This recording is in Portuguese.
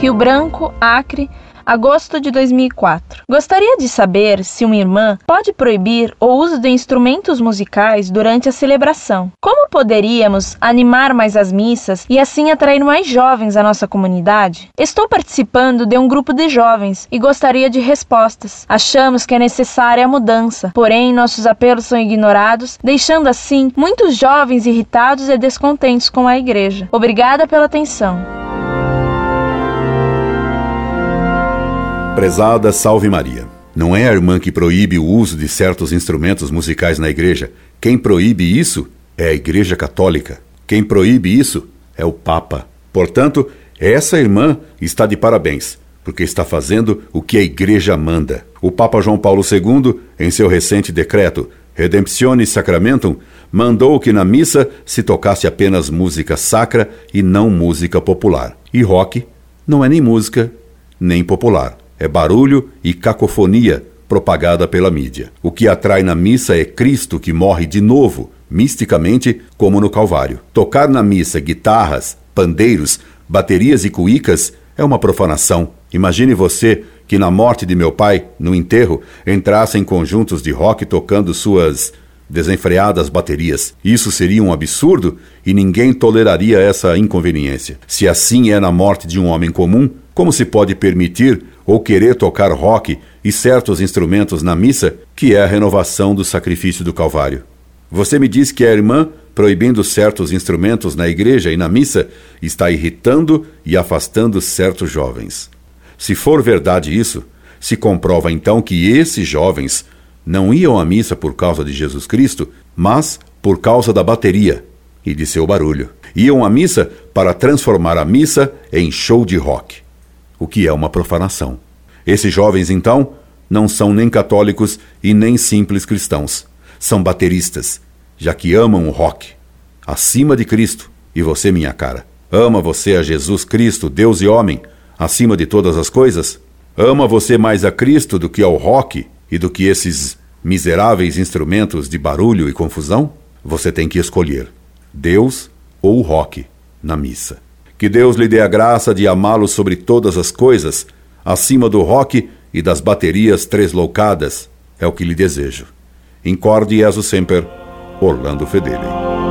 Rio Branco, Acre, agosto de 2004. Gostaria de saber se uma irmã pode proibir o uso de instrumentos musicais durante a celebração. Como poderíamos animar mais as missas e assim atrair mais jovens à nossa comunidade? Estou participando de um grupo de jovens e gostaria de respostas. Achamos que é necessária a mudança, porém nossos apelos são ignorados, deixando assim muitos jovens irritados e descontentes com a igreja. Obrigada pela atenção. Prezada Salve Maria. Não é a irmã que proíbe o uso de certos instrumentos musicais na igreja. Quem proíbe isso é a Igreja Católica. Quem proíbe isso é o Papa. Portanto, essa irmã está de parabéns, porque está fazendo o que a Igreja manda. O Papa João Paulo II, em seu recente decreto Redemptione Sacramentum, mandou que na missa se tocasse apenas música sacra e não música popular. E rock não é nem música nem popular é barulho e cacofonia propagada pela mídia. O que atrai na missa é Cristo que morre de novo, misticamente, como no Calvário. Tocar na missa guitarras, pandeiros, baterias e cuícas é uma profanação. Imagine você que na morte de meu pai, no enterro, entrassem conjuntos de rock tocando suas desenfreadas baterias. Isso seria um absurdo e ninguém toleraria essa inconveniência. Se assim é na morte de um homem comum, como se pode permitir ou querer tocar rock e certos instrumentos na missa, que é a renovação do sacrifício do Calvário? Você me diz que a irmã, proibindo certos instrumentos na igreja e na missa, está irritando e afastando certos jovens. Se for verdade isso, se comprova então que esses jovens não iam à missa por causa de Jesus Cristo, mas por causa da bateria e de seu barulho. Iam à missa para transformar a missa em show de rock, o que é uma profanação. Esses jovens, então, não são nem católicos e nem simples cristãos. São bateristas, já que amam o rock, acima de Cristo. E você, minha cara, ama você a Jesus Cristo, Deus e homem, acima de todas as coisas? Ama você mais a Cristo do que ao rock e do que esses miseráveis instrumentos de barulho e confusão? Você tem que escolher Deus ou o rock na missa. Que Deus lhe dê a graça de amá-lo sobre todas as coisas, acima do rock e das baterias tresloucadas, é o que lhe desejo. Incorde Jesus Semper, Orlando Fedeli.